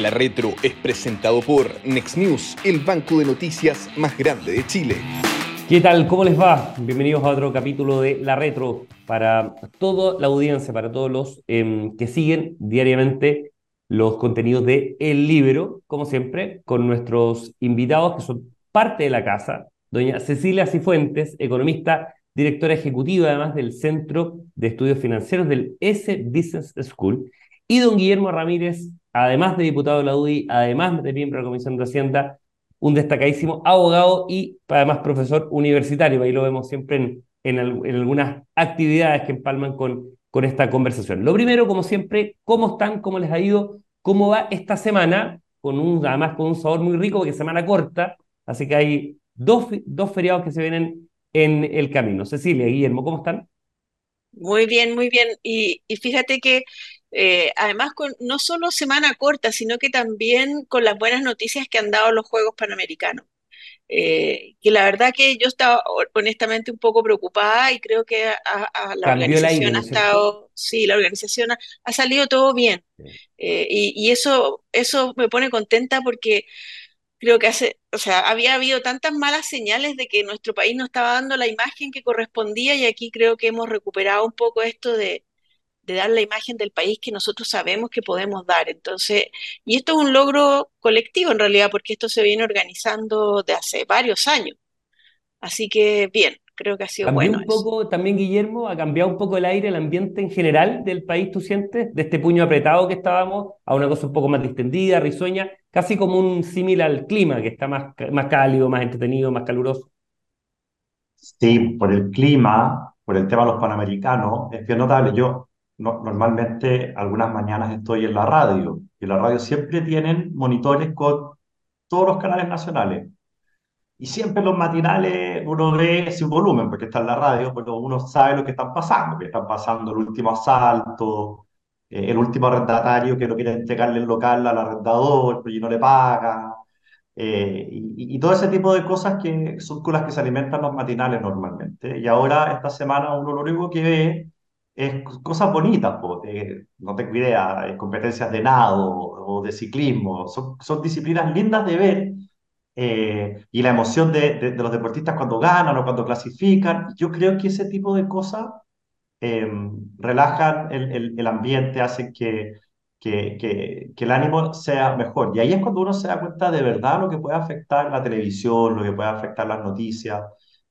La Retro es presentado por Next News, el banco de noticias más grande de Chile. ¿Qué tal? ¿Cómo les va? Bienvenidos a otro capítulo de La Retro para toda la audiencia, para todos los em, que siguen diariamente los contenidos de El Libro, como siempre, con nuestros invitados que son parte de la casa. Doña Cecilia Cifuentes, economista, directora ejecutiva además del Centro de Estudios Financieros del S Business School, y don Guillermo Ramírez, además de diputado de la UDI, además de miembro de la Comisión de Hacienda, un destacadísimo abogado y además profesor universitario. Ahí lo vemos siempre en, en, algunas actividades que empalman con, con esta conversación. Lo primero, como siempre, ¿cómo están? ¿Cómo les ha ido? ¿Cómo va esta semana? Con un, además con un sabor muy rico, porque semana corta, así que hay dos, dos feriados que se vienen en el camino. Cecilia, Guillermo, ¿cómo están? Muy bien, muy bien. Y, y fíjate que eh, además con no solo semana corta, sino que también con las buenas noticias que han dado los Juegos Panamericanos. Eh, que la verdad que yo estaba honestamente un poco preocupada y creo que a, la organización ha estado, sí, la organización ha, salido todo bien. Eh, y, y, eso, eso me pone contenta porque creo que hace, o sea, había habido tantas malas señales de que nuestro país no estaba dando la imagen que correspondía y aquí creo que hemos recuperado un poco esto de, de dar la imagen del país que nosotros sabemos que podemos dar. Entonces, y esto es un logro colectivo en realidad, porque esto se viene organizando de hace varios años. Así que bien, creo que ha sido ¿Cambió bueno. un poco también, Guillermo, ha cambiado un poco el aire, el ambiente en general del país, tú sientes, de este puño apretado que estábamos a una cosa un poco más distendida, risueña, casi como un símil al clima, que está más, más cálido, más entretenido, más caluroso. Sí, por el clima, por el tema de los panamericanos, es bien notable. Yo normalmente algunas mañanas estoy en la radio y la radio siempre tienen monitores con todos los canales nacionales. Y siempre los matinales uno ve sin volumen, porque está en la radio, pero uno sabe lo que están pasando, que están pasando el último asalto, eh, el último arrendatario que no quiere entregarle el local al arrendador, y no le paga, eh, y, y, todo ese tipo de cosas que son con las que se alimentan los matinales normalmente. Y ahora, esta semana, uno lo único que ve es cosas bonitas, no tengo idea, competencias de nado o de ciclismo, son, son disciplinas lindas de ver eh, y la emoción de, de, los deportistas cuando ganan o cuando clasifican, yo creo que ese tipo de cosas eh, relajan el, el, el, ambiente, hacen que, que, que, que, el ánimo sea mejor. Y ahí es cuando uno se da cuenta de verdad lo que puede afectar la televisión, lo que puede afectar las noticias.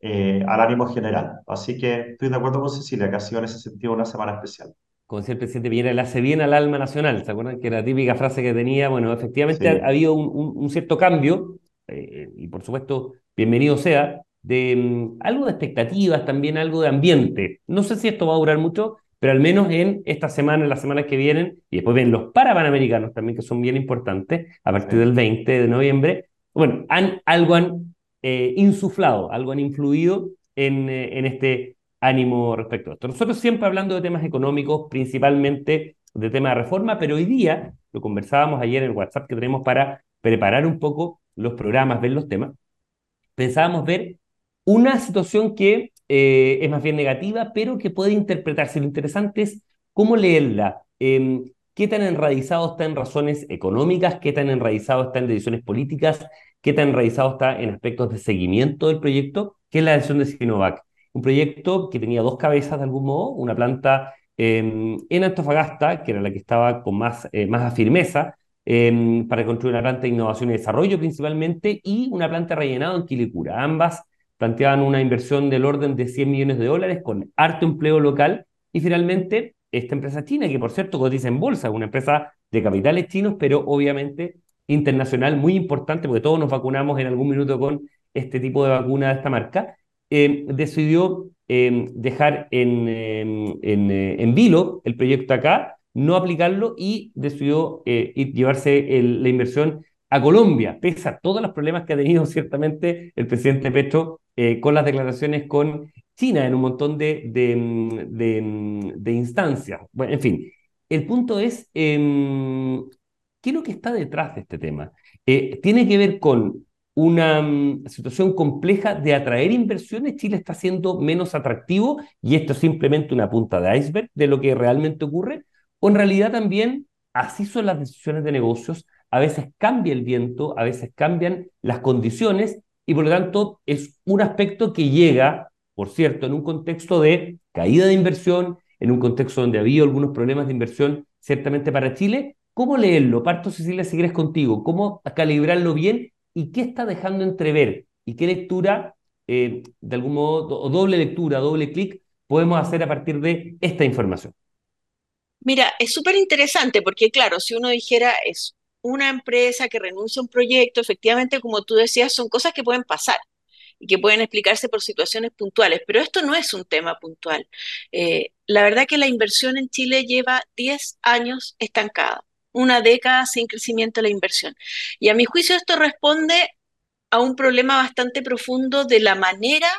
Eh, al ánimo general. Así que estoy de acuerdo con Cecilia, que ha sido en ese sentido una semana especial. Como decía el presidente Piñera, le hace bien al alma nacional. ¿Se acuerdan que era la típica frase que tenía? Bueno, efectivamente ha, habido un, un, cierto cambio, eh, y por supuesto, bienvenido sea, de um, algo de expectativas, también algo de ambiente. No sé si esto va a durar mucho, pero al menos en esta semana, en las semanas que vienen, y después ven los parapanamericanos también, que son bien importantes, a partir del 20 de noviembre, bueno, han, algo han eh, insuflado, algo han influido en, eh, en este ánimo respecto a esto. Nosotros siempre hablando de temas económicos, principalmente de temas de reforma, pero hoy día, lo conversábamos ayer en el WhatsApp que tenemos para preparar un poco los programas, ver los temas, pensábamos ver una situación que eh, es más bien negativa, pero que puede interpretarse. Lo interesante es cómo leerla. Eh, ¿Qué tan enraizado está en razones económicas? ¿Qué tan enraizado está en decisiones políticas? Qué tan realizado está en aspectos de seguimiento del proyecto, que es la decisión de Sinovac. Un proyecto que tenía dos cabezas de algún modo, una planta eh, en Antofagasta, que era la que estaba con más, eh, más firmeza, eh, para construir una planta de innovación y desarrollo principalmente, y una planta rellenada en Quilicura. Ambas planteaban una inversión del orden de 100 millones de dólares con harto empleo local, y finalmente esta empresa china, que por cierto cotiza en bolsa, una empresa de capitales chinos, pero obviamente internacional muy importante, porque todos nos vacunamos en algún minuto con este tipo de vacuna de esta marca, eh, decidió eh, dejar en, em, en, eh, en, vilo el proyecto acá, no aplicarlo y decidió llevarse la inversión a Colombia, pese a todos los problemas que ha tenido ciertamente el presidente Petro con las declaraciones con China en un montón de, de, de, de instancias. Bueno, en fin, el punto es em, ¿Qué es lo que está detrás de este tema? Eh, tiene que ver con una mm, situación compleja de atraer inversiones. Chile está siendo menos atractivo y esto es simplemente una punta de iceberg de lo que realmente ocurre. O en realidad también así son las decisiones de negocios, a veces cambia el viento, a veces cambian las condiciones y por lo tanto es un aspecto que llega, por cierto, en un contexto de caída de inversión, en un contexto donde ha habido algunos problemas de inversión ciertamente para Chile. ¿Cómo leerlo? Parto, Cecilia, si quieres contigo. ¿Cómo calibrarlo bien y qué está dejando entrever? ¿Y qué lectura, eh, de algún modo, o doble lectura, doble clic, podemos hacer a partir de esta información? Mira, es súper interesante porque, claro, si uno dijera es una empresa que renuncia a un proyecto, efectivamente, como tú decías, son cosas que pueden pasar y que pueden explicarse por situaciones puntuales, pero esto no es un tema puntual. Eh, la verdad que la inversión en Chile lleva 10 años estancada, una década sin crecimiento de la inversión. Y a mi juicio esto responde a un problema bastante profundo de la manera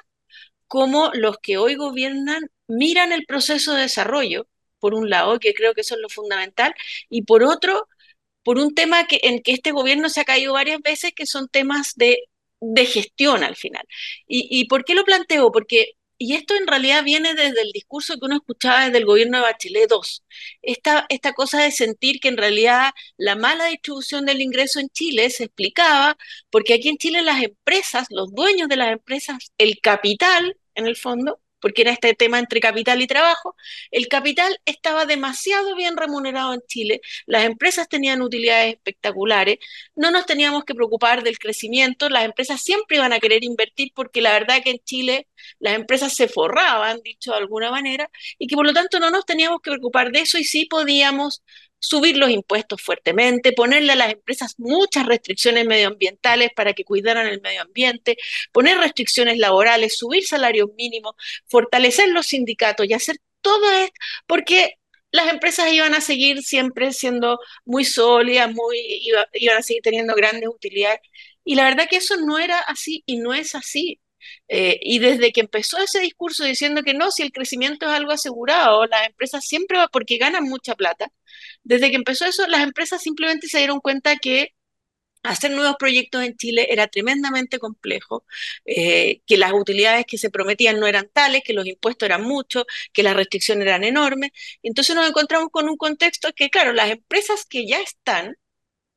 como los que hoy gobiernan miran el proceso de desarrollo, por un lado, que creo que eso es lo fundamental, y por otro, por un tema que, en que este gobierno se ha caído varias veces, que son temas de de gestión al final. ¿Y, por qué lo planteo? Porque, y esto en realidad viene desde el discurso que uno escuchaba desde el gobierno de Bachelet II, esta, esta cosa de sentir que en realidad la mala distribución del ingreso en Chile se explicaba porque aquí en Chile las empresas, los dueños de las empresas, el capital, en el fondo, porque era este tema entre capital y trabajo, el capital estaba demasiado bien remunerado en Chile, las empresas tenían utilidades espectaculares, no nos teníamos que preocupar del crecimiento, las empresas siempre iban a querer invertir porque la verdad que en Chile las empresas se forraban, dicho de alguna manera, y que por lo tanto no nos teníamos que preocupar de eso y sí podíamos subir los impuestos fuertemente, ponerle a las empresas muchas restricciones medioambientales para que cuidaran el medio ambiente, poner restricciones laborales, subir salarios mínimos, fortalecer los sindicatos y hacer todo esto, porque las empresas iban a seguir siempre siendo muy sólidas, muy, iban a seguir teniendo grandes utilidades. Y la verdad que eso no era así y no es así. Eh, y desde que empezó ese discurso diciendo que no, si el crecimiento es algo asegurado, las empresas siempre, porque ganan mucha plata, desde que empezó eso, las empresas simplemente se dieron cuenta que hacer nuevos proyectos en Chile era tremendamente complejo, eh, que las utilidades que se prometían no eran tales, que los impuestos eran muchos, que las restricciones eran enormes. Entonces nos encontramos con un contexto que, claro, las empresas que ya están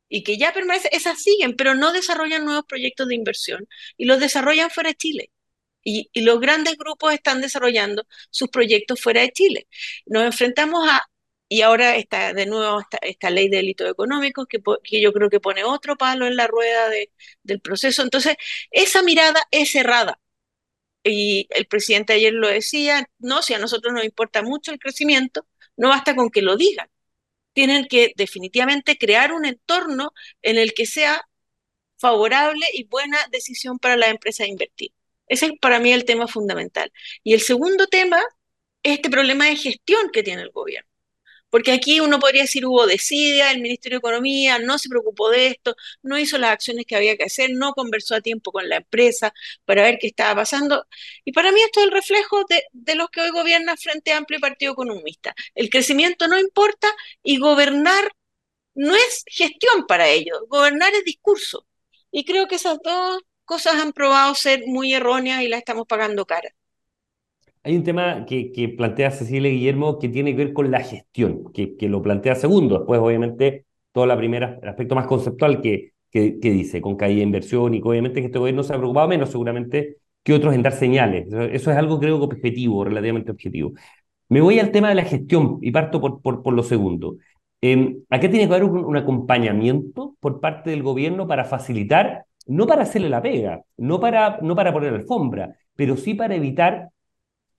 y que ya permanecen, esas siguen, pero no desarrollan nuevos proyectos de inversión y los desarrollan fuera de Chile. Y, los grandes grupos están desarrollando sus proyectos fuera de Chile. Nos enfrentamos a, y ahora está de nuevo esta, ley de delitos económicos que, que, yo creo que pone otro palo en la rueda de, del proceso. Entonces, esa mirada es cerrada. Y el presidente ayer lo decía, no, si a nosotros nos importa mucho el crecimiento, no basta con que lo digan tienen que definitivamente crear un entorno en el que sea favorable y buena decisión para la empresa de invertir. Ese es para mí el tema fundamental. Y el segundo tema es este problema de gestión que tiene el gobierno. Porque aquí uno podría decir hubo desidia, el Ministerio de Economía no se preocupó de esto, no hizo las acciones que había que hacer, no conversó a tiempo con la empresa para ver qué estaba pasando. Y para mí esto es el reflejo de, los que hoy gobierna Frente Amplio y Partido Economista. El crecimiento no importa y gobernar no es gestión para ellos, gobernar es discurso. Y creo que esas dos cosas han probado ser muy erróneas y las estamos pagando cara. Hay un tema que, plantea Cecilia Guillermo que tiene que ver con la gestión, que, lo plantea segundo, después obviamente todo la primera, el aspecto más conceptual que, que, dice, con caída de inversión y que obviamente que este gobierno se ha preocupado menos seguramente que otros en dar señales. Eso es algo creo que objetivo, relativamente objetivo. Me voy al tema de la gestión y parto por, por, lo segundo. Eh, acá tiene que haber un, un, acompañamiento por parte del gobierno para facilitar, no para hacerle la pega, no para, no para poner alfombra, pero sí para evitar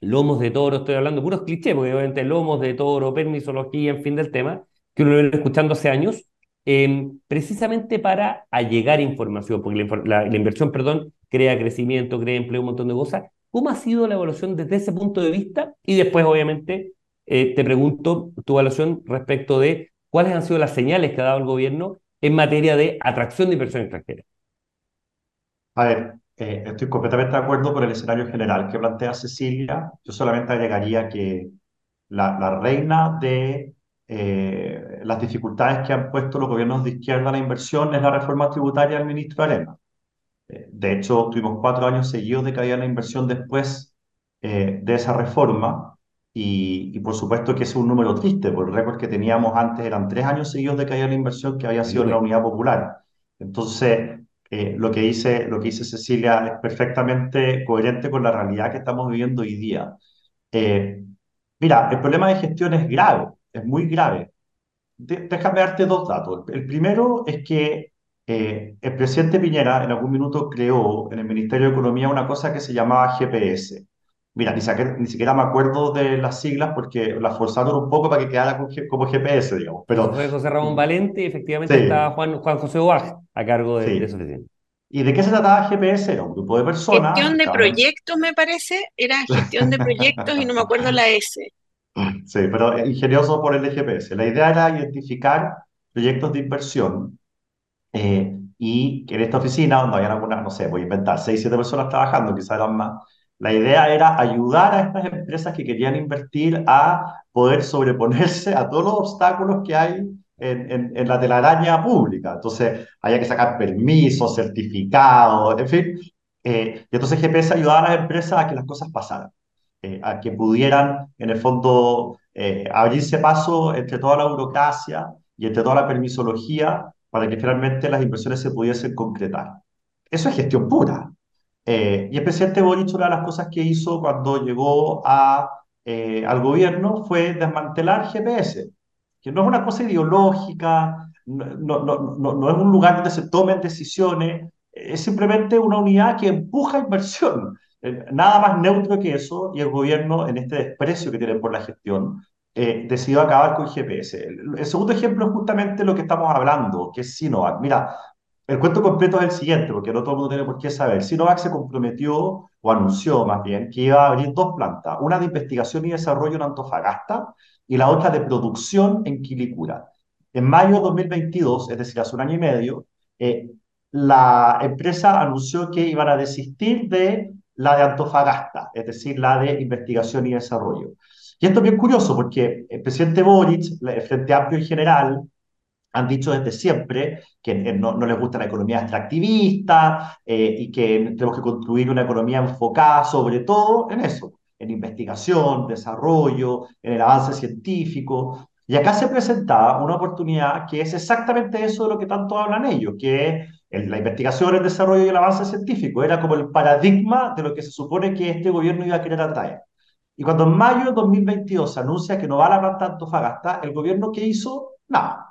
lomos de toro, estoy hablando puros clichés, porque obviamente lomos de toro, permisología, en fin del tema, que uno lo viene escuchando hace años, em, precisamente para allegar información, porque la, inversión, perdón, crea crecimiento, crea empleo, un montón de cosas. ¿Cómo ha sido la evaluación desde ese punto de vista? Y después, obviamente, eh, te pregunto tu evaluación respecto de cuáles han sido las señales que ha dado el gobierno en materia de atracción de inversión extranjera. A ver, eh, estoy completamente de acuerdo con el escenario general que plantea Cecilia. Yo solamente agregaría que la, reina de eh, las dificultades que han puesto los gobiernos de izquierda a la inversión es la reforma tributaria del ministro Arena. Eh, de hecho, tuvimos cuatro años seguidos de caída en la inversión después de esa reforma Y, por supuesto que es un número triste, porque el récord que teníamos antes eran tres años seguidos de caída de la inversión que había sido en la unidad popular. Entonces, eh, lo, que dice, lo que dice Cecilia es perfectamente coherente con la realidad que estamos viviendo hoy día. Eh, mira, el problema de gestión es grave, es muy grave. déjame darte dos datos. El primero es que eh, el presidente Piñera en algún minuto creó en el Ministerio de Economía una cosa que se llamaba GPS. Mira, ni siquiera, ni siquiera me acuerdo de las siglas porque las forzaron un poco para que quedara como GPS, digamos. Pero, fue José Ramón Valente y efectivamente estaba Juan, Juan José Oaj a cargo de, eso. ¿Y de qué se trataba GPS? Era un grupo de personas. Gestión de proyectos, me parece. Era gestión de proyectos y no me acuerdo la S. Sí, pero ingenioso por el GPS. La idea era identificar proyectos de inversión eh, y que en esta oficina, donde había algunas, no sé, voy a inventar, seis, siete personas trabajando, quizás eran más, la idea era ayudar a estas empresas que querían invertir a poder sobreponerse a todos los obstáculos que hay en, en, la telaraña pública. Entonces, había que sacar permisos, certificados, en fin. Eh, y entonces GPS ayudaba a las empresas a que las cosas pasaran, eh, a que pudieran, en el fondo, abrirse paso entre toda la burocracia y entre toda la permisología para que finalmente las inversiones se pudiesen concretar. Eso es gestión pura. Eh, y el presidente Boric, una de las cosas que hizo cuando llegó a, eh, al gobierno fue desmantelar GPS, que no es una cosa ideológica, no, no, no, no es un lugar donde se tomen decisiones, es simplemente una unidad que empuja inversión. Eh, nada más neutro que eso, y el gobierno, en este desprecio que tiene por la gestión, eh, decidió acabar con GPS. El, segundo ejemplo es justamente lo que estamos hablando, que es Sinovac. Mira, el cuento completo es el siguiente, porque no todo el mundo tiene por qué saber. Sinovac se comprometió, o anunció más bien, que iba a abrir dos plantas, una de investigación y desarrollo en Antofagasta y la otra de producción en Quilicura. En mayo de 2022, es decir, hace un año y medio, eh, la empresa anunció que iban a desistir de la de Antofagasta, es decir, la de investigación y desarrollo. Y esto es bien curioso porque el presidente Boric, el Frente Amplio en general, han dicho desde siempre que no, no les gusta la economía extractivista eh, y que tenemos que construir una economía enfocada sobre todo en eso, en investigación, desarrollo, en el avance científico. Y acá se presentaba una oportunidad que es exactamente eso de lo que tanto hablan ellos, que es la investigación, el desarrollo y el avance científico. Era como el paradigma de lo que se supone que este gobierno iba a querer atraer. Y cuando en mayo de 2022 se anuncia que no va a la planta Antofagasta, ¿el gobierno qué hizo? Nada.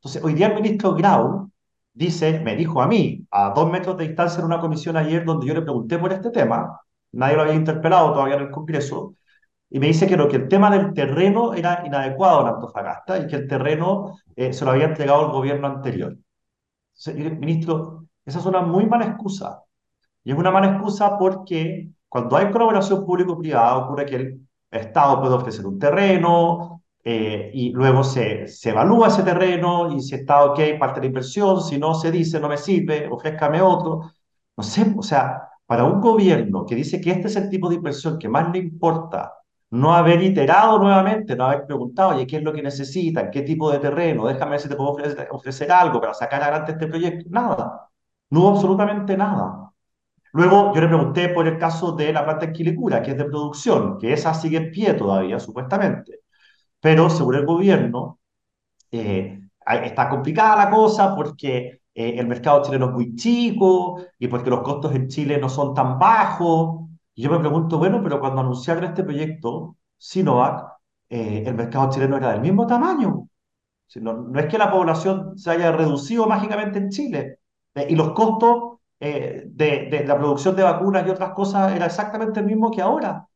Entonces, hoy día el ministro Grau dice, me dijo a mí, a dos metros de distancia en una comisión ayer donde yo le pregunté por este tema, nadie lo había interpelado todavía en el Congreso, y me dice que, lo, que el tema del terreno era inadecuado en Antofagasta y que el terreno eh, se lo había entregado el gobierno anterior. Ministro, esa es una muy mala excusa. Y es una mala excusa porque cuando hay colaboración público-privada, ocurre que el Estado puede ofrecer un terreno eh, y luego se, se evalúa ese terreno y si está ok, parte la inversión, si no, se dice no me sirve, ofrézcame otro. No sé, o sea, para un gobierno que dice que este es el tipo de inversión que más le importa, no haber iterado nuevamente, no haber preguntado, oye, ¿qué es lo que necesitan? ¿Qué tipo de terreno? Déjame ver si te puedo ofrecer, ofrecer algo para sacar adelante este proyecto. Nada, no hubo absolutamente nada. Luego yo le pregunté por el caso de la planta en Quilicura, que es de producción, que esa sigue en pie todavía, supuestamente. Pero según el gobierno, eh, está complicada la cosa porque eh, el mercado chileno es muy chico y porque los costos en Chile no son tan bajos. Y yo me pregunto, bueno, pero cuando anunciaron este proyecto, Sinovac, eh, el mercado chileno era del mismo tamaño. No, es que la población se haya reducido mágicamente en Chile. y los costos eh, de, la producción de vacunas y otras cosas era exactamente el mismo que ahora.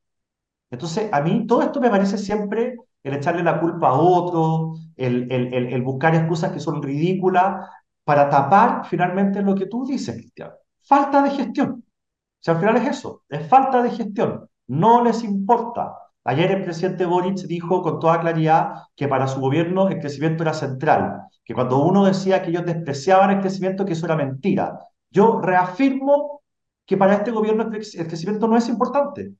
Entonces, a mí todo esto me parece siempre el echarle la culpa a otro, el, el, el, buscar excusas que son ridículas para tapar finalmente lo que tú dices, Cristian. Falta de gestión. O sea, al final es eso, es falta de gestión. No les importa. Ayer el presidente Boric dijo con toda claridad que para su gobierno el crecimiento era central, que cuando uno decía que ellos despreciaban el crecimiento, que eso era mentira, yo reafirmo que para este gobierno el crecimiento no es importante.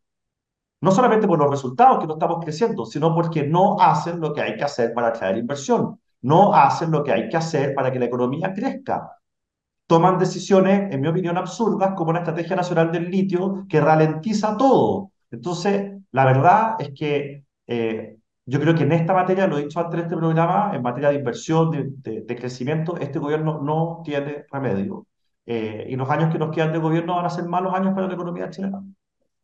No solamente por los resultados que no estamos creciendo, sino porque no hacen lo que hay que hacer para atraer inversión. No hacen lo que hay que hacer para que la economía crezca. Toman decisiones, en mi opinión, absurdas, como la Estrategia Nacional del Litio, que ralentiza todo. Entonces, La verdad es que eh, yo creo que en esta materia, lo he dicho antes en este programa, en materia de inversión, de, de, crecimiento, este gobierno no tiene remedio. Eh, y los años que nos quedan de gobierno van a ser malos años para la economía chilena.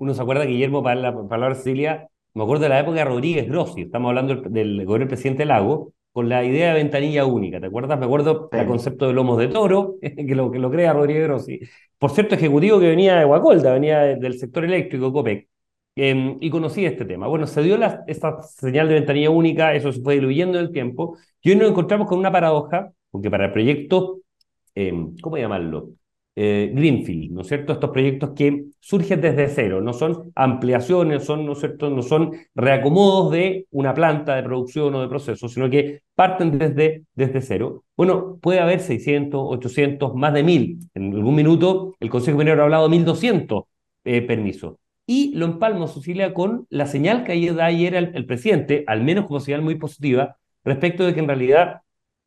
Uno se acuerda, Guillermo, para la palabra Cecilia, me acuerdo de la época de Rodríguez Grossi, estamos hablando del, del gobierno del presidente Lago, con la idea de ventanilla única, ¿te acuerdas? Me acuerdo del concepto de lomos de toro, que lo, que lo crea Rodríguez Grossi. Por cierto, ejecutivo que venía de Guacolda, venía del sector eléctrico, COPEC, em, y conocía este tema. Bueno, se dio la, esta señal de ventanilla única, eso se fue diluyendo en el tiempo, y hoy nos encontramos con una paradoja, porque para el proyecto, em, ¿cómo llamarlo? Eh, Greenfield, ¿no es cierto? Estos proyectos que surgen desde cero, no son ampliaciones, son, ¿no es cierto? No son reacomodos de una planta de producción o de proceso, sino que parten desde, desde cero. Bueno, puede haber 600, 800, más de 1000. En algún minuto el Consejo Minero ha hablado de 1200 eh, permisos. Y lo empalmo, Cecilia, con la señal que da ayer el, el presidente, al menos como señal muy positiva, respecto de que en realidad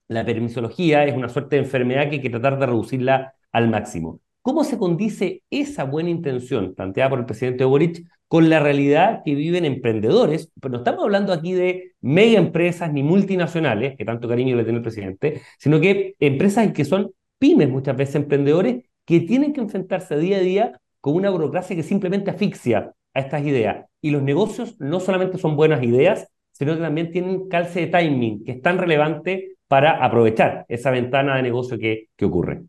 la permisología es una suerte de enfermedad que hay que tratar de reducirla al máximo. ¿Cómo se condice esa buena intención planteada por el presidente Boric con la realidad que viven emprendedores? Pero no estamos hablando aquí de mega empresas ni multinacionales, que tanto cariño le tiene el presidente, sino que empresas que son pymes muchas veces, emprendedores, que tienen que enfrentarse día a día con una burocracia que simplemente asfixia a estas ideas. Y los negocios no solamente son buenas ideas, sino que también tienen calce de timing, que es tan relevante para aprovechar esa ventana de negocio que, que ocurre.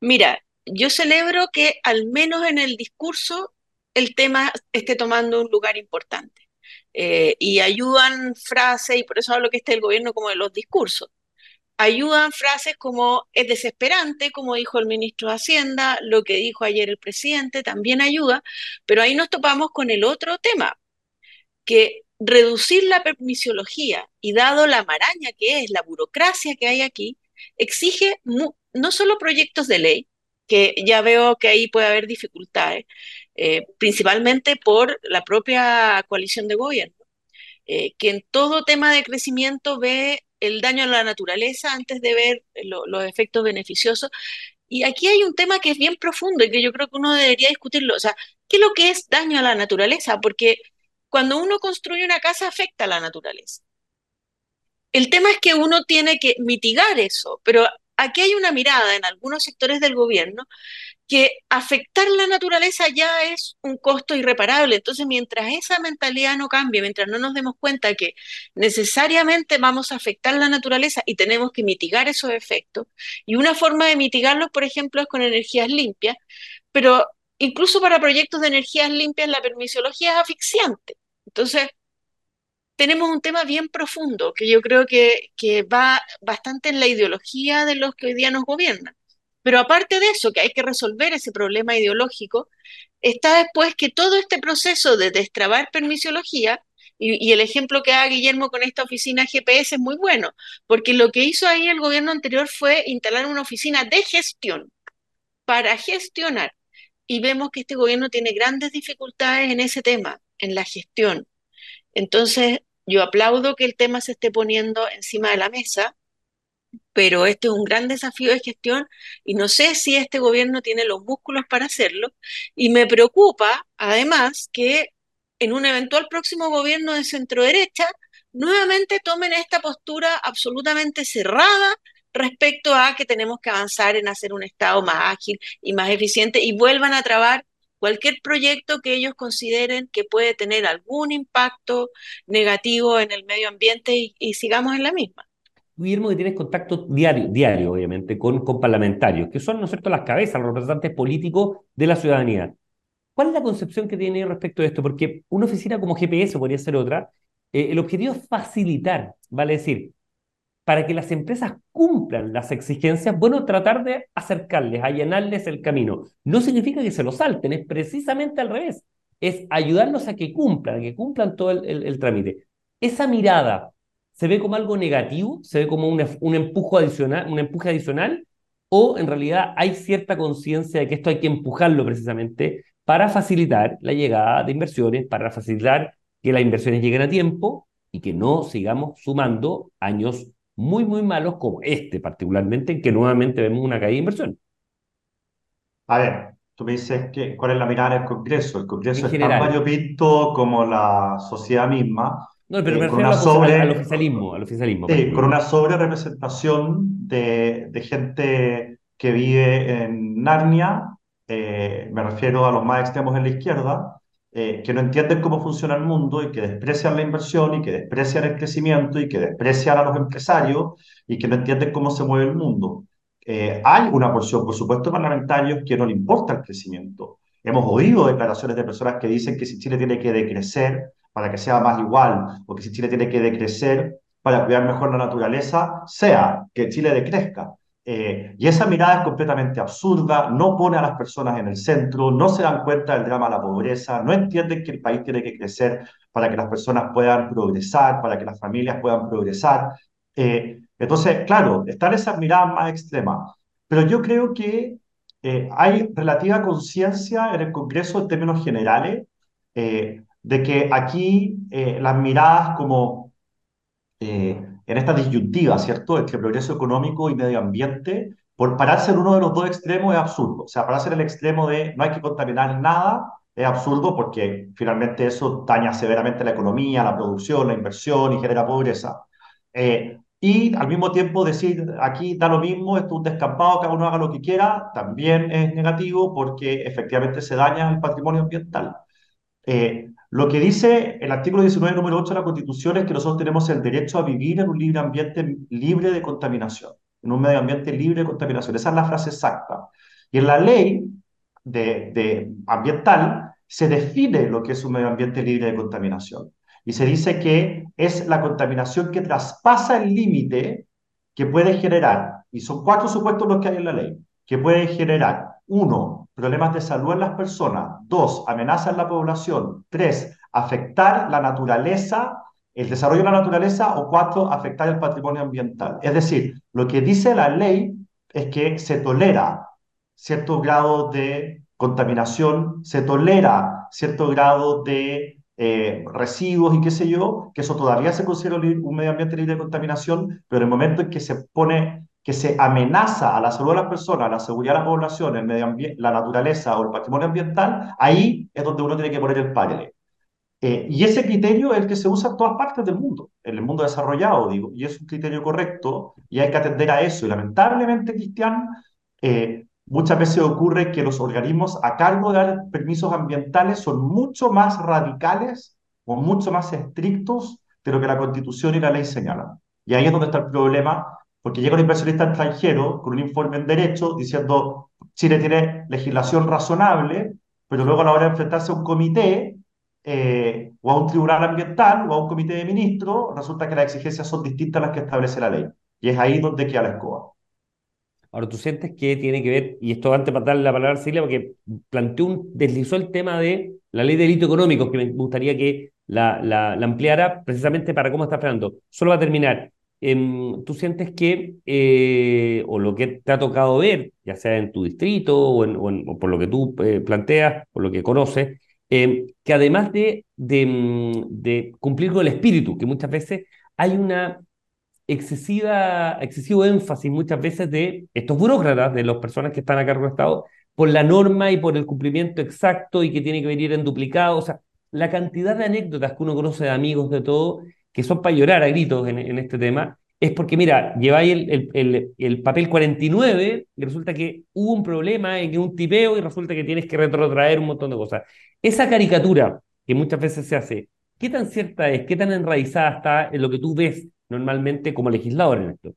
Mira, yo celebro que al menos en el discurso el tema esté tomando un lugar importante. Eh, y ayudan frases, y por eso hablo que esté el gobierno como de los discursos. Ayudan frases como es desesperante, como dijo el ministro de Hacienda, lo que dijo ayer el presidente, también ayuda, pero ahí nos topamos con el otro tema, que reducir la permisiología y dado la maraña que es, la burocracia que hay aquí, exige no solo proyectos de ley, que ya veo que ahí puede haber dificultades, eh, principalmente por la propia coalición de gobierno, eh, que en todo tema de crecimiento ve el daño a la naturaleza antes de ver los efectos beneficiosos. Y aquí hay un tema que es bien profundo y que yo creo que uno debería discutirlo. O sea, ¿qué es lo que es daño a la naturaleza? Porque cuando uno construye una casa afecta a la naturaleza. El tema es que uno tiene que mitigar eso, pero aquí hay una mirada en algunos sectores del gobierno que afectar la naturaleza ya es un costo irreparable. Entonces, mientras esa mentalidad no cambie, mientras no nos demos cuenta que necesariamente vamos a afectar la naturaleza y tenemos que mitigar esos efectos, y una forma de mitigarlos, por ejemplo, es con energías limpias, pero incluso para proyectos de energías limpias la permisología es asfixiante. Entonces, tenemos un tema bien profundo que yo creo que, va bastante en la ideología de los que hoy día nos gobiernan. Pero aparte de eso, que hay que resolver ese problema ideológico, está después que todo este proceso de destrabar permisiología, y, y, el ejemplo que da Guillermo con esta oficina GPS es muy bueno, porque lo que hizo ahí el gobierno anterior fue instalar una oficina de gestión para gestionar. Y vemos que este gobierno tiene grandes dificultades en ese tema, en la gestión. Entonces, yo aplaudo que el tema se esté poniendo encima de la mesa, pero este es un gran desafío de gestión y no sé si este gobierno tiene los músculos para hacerlo. Y me preocupa, además, que en un eventual próximo gobierno de centro derecha, nuevamente tomen esta postura absolutamente cerrada respecto a que tenemos que avanzar en hacer un Estado más ágil y más eficiente y vuelvan a trabar cualquier proyecto que ellos consideren que puede tener algún impacto negativo en el medio ambiente y, sigamos en la misma. Guillermo, que tienes contacto diario, diario obviamente, con, con parlamentarios, que son, ¿no es cierto?, las cabezas, los representantes políticos de la ciudadanía. ¿Cuál es la concepción que tiene respecto a esto? Porque una oficina como GPS podría ser otra. Eh, el objetivo es facilitar, vale decir, para que las empresas cumplan las exigencias, bueno, tratar de acercarles, allanarles el camino. No significa que se lo salten, es precisamente al revés. Es ayudarlos a que cumplan, a que cumplan todo el, trámite. Esa mirada se ve como algo negativo, se ve como un, un, adicional, un empuje adicional, o en realidad hay cierta conciencia de que esto hay que empujarlo precisamente para facilitar la llegada de inversiones, para facilitar que las inversiones lleguen a tiempo y que no sigamos sumando años muy, muy malos como este particularmente, en que nuevamente vemos una caída de inversión. A ver, Tú me dices que, cuál es la mirada del Congreso. El Congreso es tan variopinto como la sociedad misma. No, pero me refiero al, sobre, al, oficialismo, al oficialismo. Sí, con una sobre representación de, de gente que vive en Narnia, eh, me refiero a los más extremos en la izquierda, eh, que no entienden cómo funciona el mundo y que desprecian la inversión y que desprecian el crecimiento y que desprecian a los empresarios y que no entienden cómo se mueve el mundo. Eh, hay una porción, por supuesto, de parlamentarios que no le importa el crecimiento. Hemos oído declaraciones de personas que dicen que si Chile tiene que decrecer para que sea más igual o que si Chile tiene que decrecer para cuidar mejor la naturaleza, sea que Chile decrezca. Eh, y esa mirada es completamente absurda, no pone a las personas en el centro, no se dan cuenta del drama de la pobreza, no entienden que el país tiene que crecer para que las personas puedan progresar, para que las familias puedan progresar. Eh, entonces, claro, están esas miradas más extremas, pero yo creo que eh, hay relativa conciencia en el Congreso en términos generales de que aquí las miradas como en esta disyuntiva, ¿cierto?, entre progreso económico y medio ambiente, por pararse en uno de los dos extremos es absurdo. O sea, pararse en el extremo de no hay que contaminar nada es absurdo porque finalmente eso daña severamente la economía, la producción, la inversión y genera pobreza. Eh, y al mismo tiempo decir aquí da lo mismo, esto es un descampado, cada uno haga lo que quiera, también es negativo porque efectivamente se daña el patrimonio ambiental. Eh, lo que dice el artículo 19, número 8 de la Constitución es que nosotros tenemos el derecho a vivir en un libre ambiente libre de contaminación, en un medio ambiente libre de contaminación. Esa es la frase exacta. Y en la ley de, ambiental se define lo que es un medio ambiente libre de contaminación. Y se dice que es la contaminación que traspasa el límite que puede generar, y son cuatro supuestos los que hay en la ley, que puede generar, uno, problemas de salud en las personas. Dos, amenazas en la población. Tres, afectar la naturaleza, el desarrollo de la naturaleza. O cuatro, afectar el patrimonio ambiental. Es decir, lo que dice la ley es que se tolera cierto grado de contaminación, se tolera cierto grado de eh, residuos y qué sé yo, que eso todavía se considera un medio ambiente libre de contaminación, pero en el momento en que se pone que se amenaza a la salud de las personas, a la seguridad de la población, el medio ambiente, la naturaleza o el patrimonio ambiental, ahí es donde uno tiene que poner el parele. Eh, y ese criterio es el que se usa en todas partes del mundo, en el mundo desarrollado, digo, y es un criterio correcto y hay que atender a eso. Y lamentablemente, Cristian, eh, muchas veces ocurre que los organismos a cargo de dar permisos ambientales son mucho más radicales o mucho más estrictos de lo que la Constitución y la ley señalan. Y ahí es donde está el problema porque llega un inversionista extranjero con un informe en derecho diciendo Chile tiene legislación razonable, pero luego a la hora de enfrentarse a un comité eh, o a un tribunal ambiental o a un comité de ministros, resulta que las exigencias son distintas a las que establece la ley. Y es ahí donde queda la escoba. Ahora, tú sientes que tiene que ver, y esto antes para darle la palabra a Silvia, porque planteó un, deslizó el tema de la ley de delito económico, que me gustaría que la, ampliara precisamente para cómo está frenando. Solo va a terminar. Em, tú sientes que, eh, o lo que te ha tocado ver, ya sea en tu distrito o, por lo que tú eh, planteas, por lo que conoces, em, que además de, mm, de, cumplir con el espíritu, que muchas veces hay una excesiva, excesivo énfasis muchas veces de estos burócratas, de las personas que están a cargo del Estado, por la norma y por el cumplimiento exacto y que tiene que venir en duplicado, o sea, la cantidad de anécdotas que uno conoce de amigos de todo que son para llorar a gritos en, este tema, es porque, mira, lleváis el, el, el, papel 49 y resulta que hubo un problema en un tipeo y resulta que tienes que retrotraer un montón de cosas. Esa caricatura que muchas veces se hace, ¿qué tan cierta es? ¿Qué tan enraizada está en lo que tú ves normalmente como legislador en esto?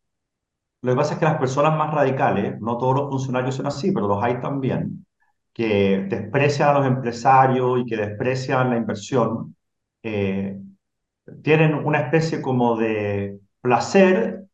Lo que pasa es que las personas más radicales, no todos los funcionarios son así, pero los hay también, que desprecian a los empresarios y que desprecian la inversión, eh, tienen una especie como de placer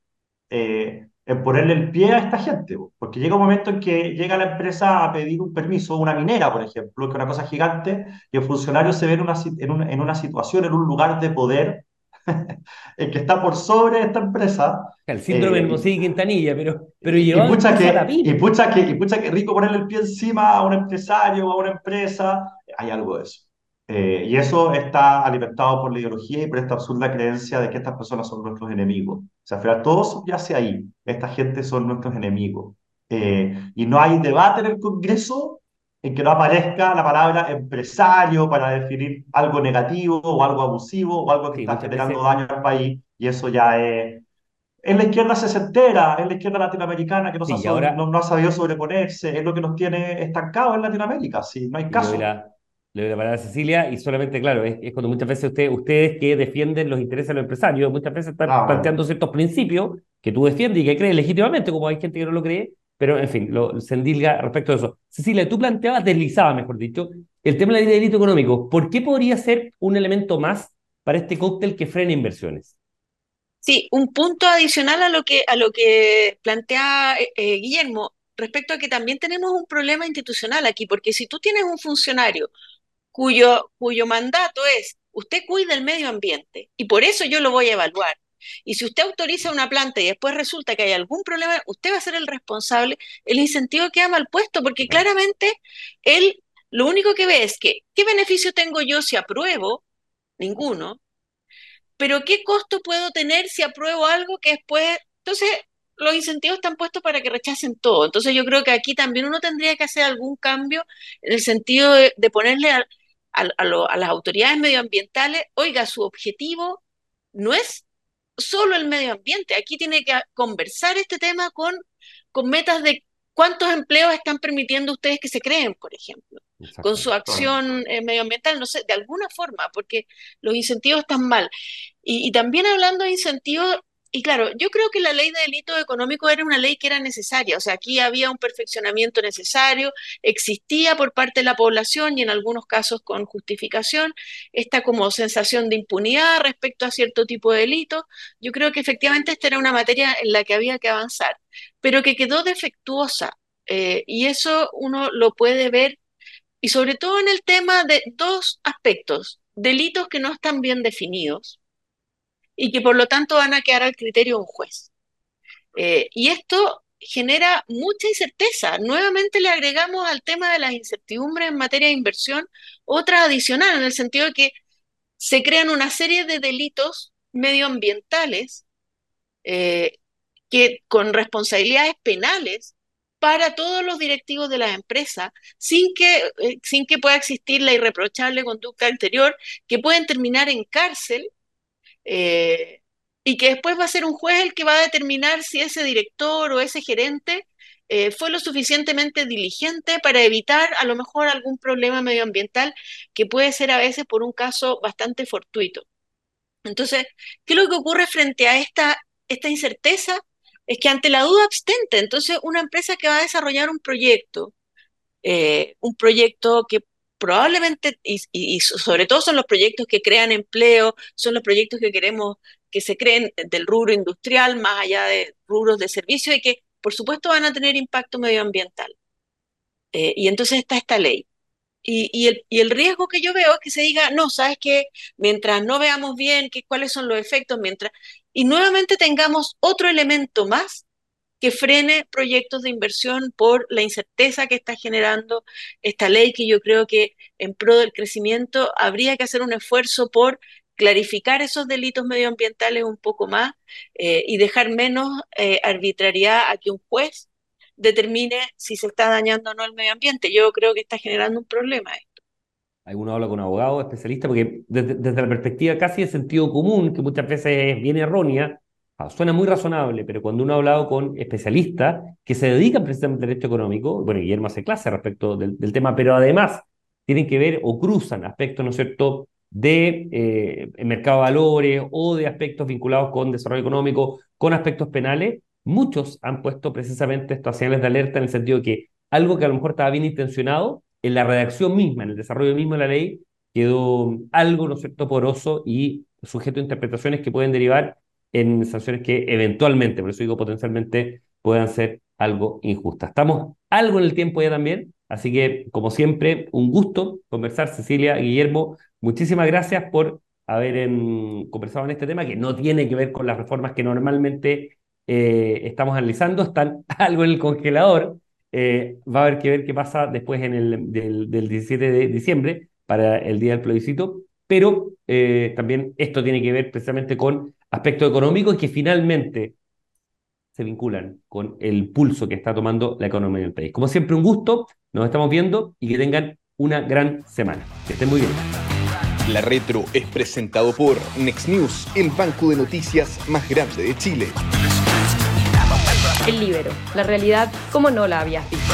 eh, en ponerle el pie a esta gente, porque llega un momento en que llega la empresa a pedir un permiso, una minera, por ejemplo, que es una cosa gigante, y el funcionario se ve en una, en una, situación, en un lugar de poder, el que está por sobre esta empresa. El síndrome eh, de Quintanilla, pero, pero y, pucha que, y, pucha que, y pucha que rico ponerle el pie encima a un empresario o a una empresa, hay algo de eso. Eh, y eso está alimentado por la ideología y por esta absurda creencia de que estas personas son nuestros enemigos. O sea, al final todo yace ahí. Esta gente son nuestros enemigos. Eh, y no hay debate en el Congreso en que no aparezca la palabra empresario para definir algo negativo o algo abusivo o algo que está generando daño al país, y eso ya es... Es la izquierda sesentera, es la izquierda latinoamericana que no, no, ha sabido sobreponerse, es lo que nos tiene estancados en Latinoamérica, sí, no hay caso. Le doy la palabra a Cecilia y solamente, claro, es, cuando muchas veces usted, ustedes que defienden los intereses de los empresarios, muchas veces están ah, planteando ciertos principios que tú defiendes y que crees legítimamente, como hay gente que no lo cree, pero, en fin, lo, se endilga respecto a eso. Cecilia, tú planteabas, deslizabas, mejor dicho, el tema del delito económico. ¿Por qué podría ser un elemento más para este cóctel que frene inversiones? Sí, un punto adicional a lo que, a lo que plantea eh, eh, Guillermo, respecto a que también tenemos un problema institucional aquí, porque si tú tienes un funcionario cuyo, cuyo mandato es, usted cuida el medio ambiente y por eso yo lo voy a evaluar, y si usted autoriza una planta y después resulta que hay algún problema, usted va a ser el responsable, el incentivo queda mal puesto, porque claramente él lo único que ve es que, ¿qué beneficio tengo yo si apruebo? Ninguno. Pero ¿qué costo puedo tener si apruebo algo que después... Entonces, los incentivos están puestos para que rechacen todo. Entonces, yo creo que aquí también uno tendría que hacer algún cambio en el sentido de, ponerle a, a las autoridades medioambientales, oiga, su objetivo no es solo el medio ambiente. Aquí tiene que conversar este tema con, con metas de cuántos empleos están permitiendo ustedes que se creen, por ejemplo, con su acción eh, medioambiental, no sé, de alguna forma, porque los incentivos están mal. Y, y también hablando de incentivos, y claro, yo creo que la ley de delito económico era una ley que era necesaria, o sea, aquí había un perfeccionamiento necesario, existía por parte de la población y en algunos casos con justificación esta como sensación de impunidad respecto a cierto tipo de delitos. Yo creo que efectivamente esta era una materia en la que había que avanzar, pero que quedó defectuosa eh, y eso uno lo puede ver y sobre todo en el tema de dos aspectos, delitos que no están bien definidos y que por lo tanto van a quedar al criterio de un juez. Eh, y esto genera mucha incerteza. Nuevamente le agregamos al tema de las incertidumbres en materia de inversión otra adicional, en el sentido de que se crean una serie de delitos medioambientales eh, que con responsabilidades penales para todos los directivos de las empresas, sin que, eh, sin que pueda existir la irreprochable conducta anterior, que pueden terminar en cárcel eh, y que después va a ser un juez el que va a determinar si ese director o ese gerente eh, fue lo suficientemente diligente para evitar a lo mejor algún problema medioambiental que puede ser a veces por un caso bastante fortuito. Entonces, ¿qué es lo que ocurre frente a esta, esta incerteza? Es que ante la duda abstente, entonces una empresa que va a desarrollar un proyecto, eh, un proyecto que probablemente, y, sobre todo son los proyectos que crean empleo, son los proyectos que queremos que se creen del rubro industrial, más allá de rubros de servicio, y que por supuesto van a tener impacto medioambiental. Eh, y entonces está esta ley. Y, el, y, el, riesgo que yo veo es que se diga, no, sabes que mientras no veamos bien qué cuáles son los efectos, mientras, y nuevamente tengamos otro elemento más que frene proyectos de inversión por la incerteza que está generando esta ley, que yo creo que en pro del crecimiento habría que hacer un esfuerzo por clarificar esos delitos medioambientales un poco más eh, y dejar menos eh, arbitrariedad a que un juez determine si se está dañando o no el medio ambiente. Yo creo que está generando un problema esto. Alguno habla con abogados, especialistas, porque desde, desde la perspectiva casi de sentido común, que muchas veces viene errónea, Ah, suena muy razonable, pero cuando uno ha hablado con especialistas que se dedican precisamente al derecho económico, bueno, Guillermo hace clase respecto del, tema, pero además tienen que ver o cruzan aspectos, ¿no es cierto?, de eh, mercado de valores o de aspectos vinculados con desarrollo económico, con aspectos penales, muchos han puesto precisamente estas señales de alerta en el sentido de que algo que a lo mejor estaba bien intencionado, en la redacción misma, en el desarrollo mismo de la ley, quedó algo, ¿no es cierto?, poroso y sujeto a interpretaciones que pueden derivar en sanciones que eventualmente, por eso digo potencialmente, puedan ser algo injustas. Estamos algo en el tiempo ya también, así que como siempre, un gusto conversar, Cecilia, Guillermo, muchísimas gracias por haber em, conversado en este tema que no tiene que ver con las reformas que normalmente eh, estamos analizando, están algo en el congelador. Eh, va a haber que ver qué pasa después en el, del, del 17 de diciembre para el día del plebiscito, pero eh, también esto tiene que ver precisamente con aspectos económicos que finalmente se vinculan con el pulso que está tomando la economía del país. Como siempre, un gusto. Nos estamos viendo y que tengan una gran semana. Que estén muy bien. La Retro es presentado por Next News, el banco de noticias más grande de Chile. El Libero, la realidad como no la habías visto.